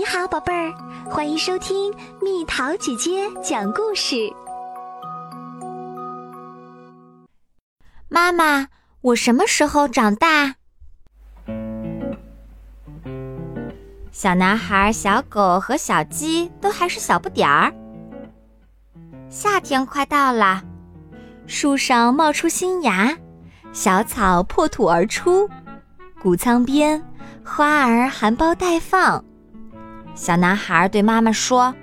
你好，宝贝儿，欢迎收听蜜桃姐姐讲故事。妈妈，我什么时候长大？小男孩、小狗和小鸡都还是小不点儿。夏天快到了，树上冒出新芽，小草破土而出，谷仓边花儿含苞待放。小男孩对妈妈说：“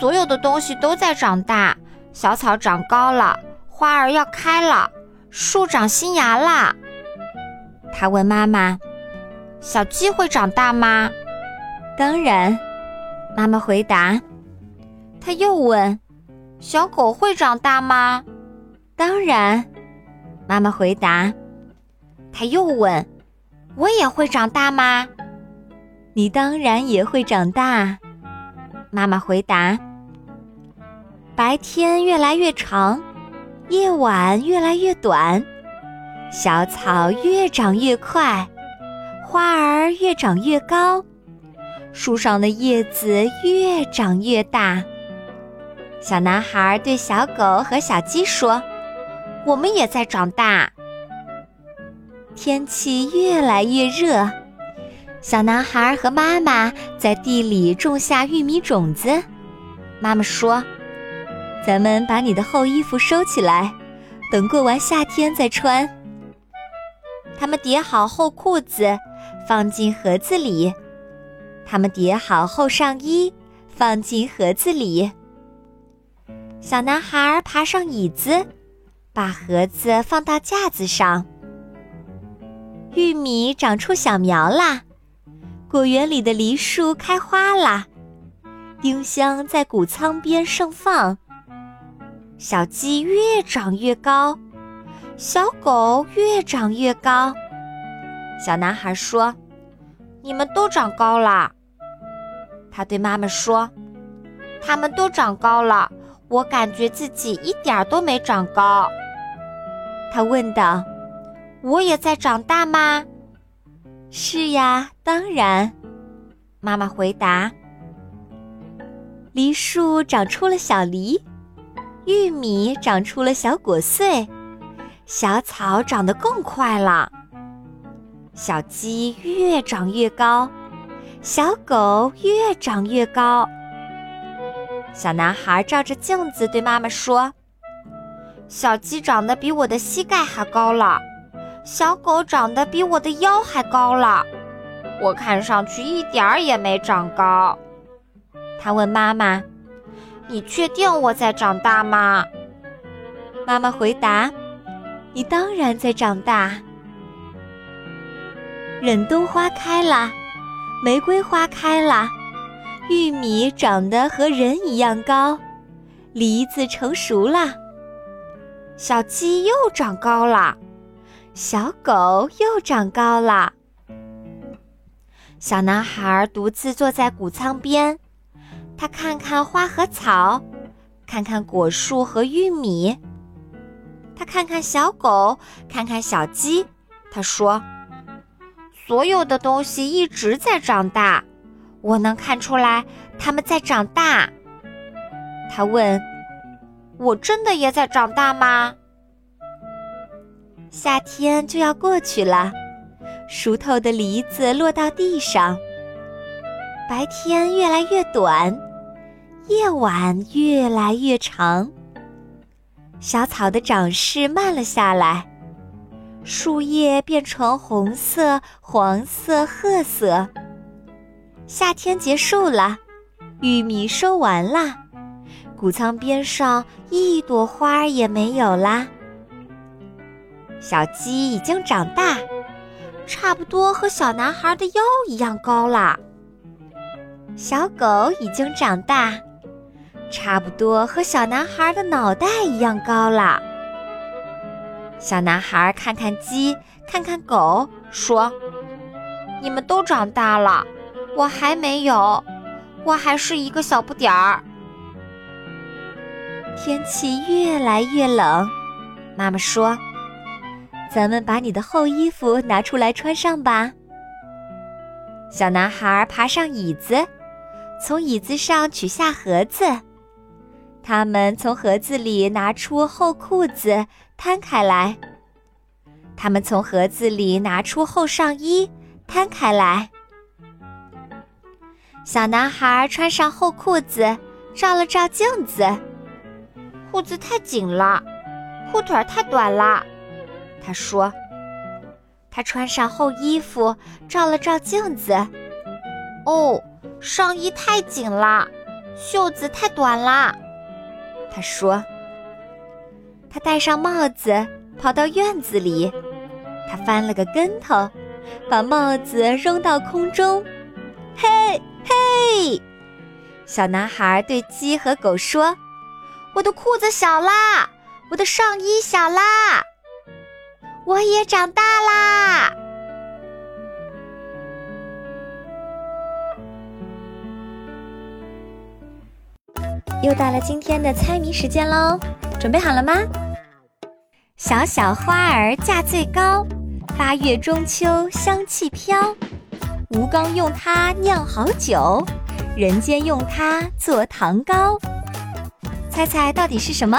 所有的东西都在长大，小草长高了，花儿要开了，树长新芽啦。”他问妈妈：“小鸡会长大吗？”“当然。”妈妈回答。他又问：“小狗会长大吗？”“当然。”妈妈回答。他又问：“我也会长大吗？”你当然也会长大，妈妈回答。白天越来越长，夜晚越来越短，小草越长越快，花儿越长越高，树上的叶子越长越大。小男孩对小狗和小鸡说：“我们也在长大。”天气越来越热。小男孩和妈妈在地里种下玉米种子。妈妈说：“咱们把你的厚衣服收起来，等过完夏天再穿。”他们叠好厚裤子，放进盒子里。他们叠好厚上衣，放进盒子里。小男孩爬上椅子，把盒子放到架子上。玉米长出小苗啦！果园里的梨树开花啦，丁香在谷仓边盛放。小鸡越长越高，小狗越长越高。小男孩说：“你们都长高了。”他对妈妈说：“他们都长高了，我感觉自己一点都没长高。”他问道：“我也在长大吗？”是呀，当然，妈妈回答。梨树长出了小梨，玉米长出了小果穗，小草长得更快了。小鸡越长越高，小狗越长越高。小男孩照着镜子对妈妈说：“小鸡长得比我的膝盖还高了。”小狗长得比我的腰还高了，我看上去一点儿也没长高。他问妈妈：“你确定我在长大吗？”妈妈回答：“你当然在长大。”忍冬花开了，玫瑰花开了，玉米长得和人一样高，梨子成熟了，小鸡又长高了。小狗又长高了。小男孩独自坐在谷仓边，他看看花和草，看看果树和玉米，他看看小狗，看看小鸡。他说：“所有的东西一直在长大，我能看出来它们在长大。”他问：“我真的也在长大吗？”夏天就要过去了，熟透的梨子落到地上。白天越来越短，夜晚越来越长。小草的长势慢了下来，树叶变成红色、黄色、褐色。夏天结束了，玉米收完了，谷仓边上一朵花也没有啦。小鸡已经长大，差不多和小男孩的腰一样高了。小狗已经长大，差不多和小男孩的脑袋一样高了。小男孩看看鸡，看看狗，说：“你们都长大了，我还没有，我还是一个小不点儿。”天气越来越冷，妈妈说。咱们把你的厚衣服拿出来穿上吧。小男孩爬上椅子，从椅子上取下盒子。他们从盒子里拿出厚裤子，摊开来。他们从盒子里拿出厚上衣，摊开来。小男孩穿上厚裤子，照了照镜子，裤子太紧了，裤腿太短了。他说：“他穿上厚衣服，照了照镜子，哦，上衣太紧了，袖子太短了。”他说：“他戴上帽子，跑到院子里，他翻了个跟头，把帽子扔到空中。嘿，嘿！小男孩对鸡和狗说：‘我的裤子小啦，我的上衣小啦，我也长大啦。’”又到了今天的猜谜时间喽，准备好了吗？小小花儿价最高，八月中秋香气飘。吴刚用它酿好酒，人间用它做糖糕。猜猜到底是什么？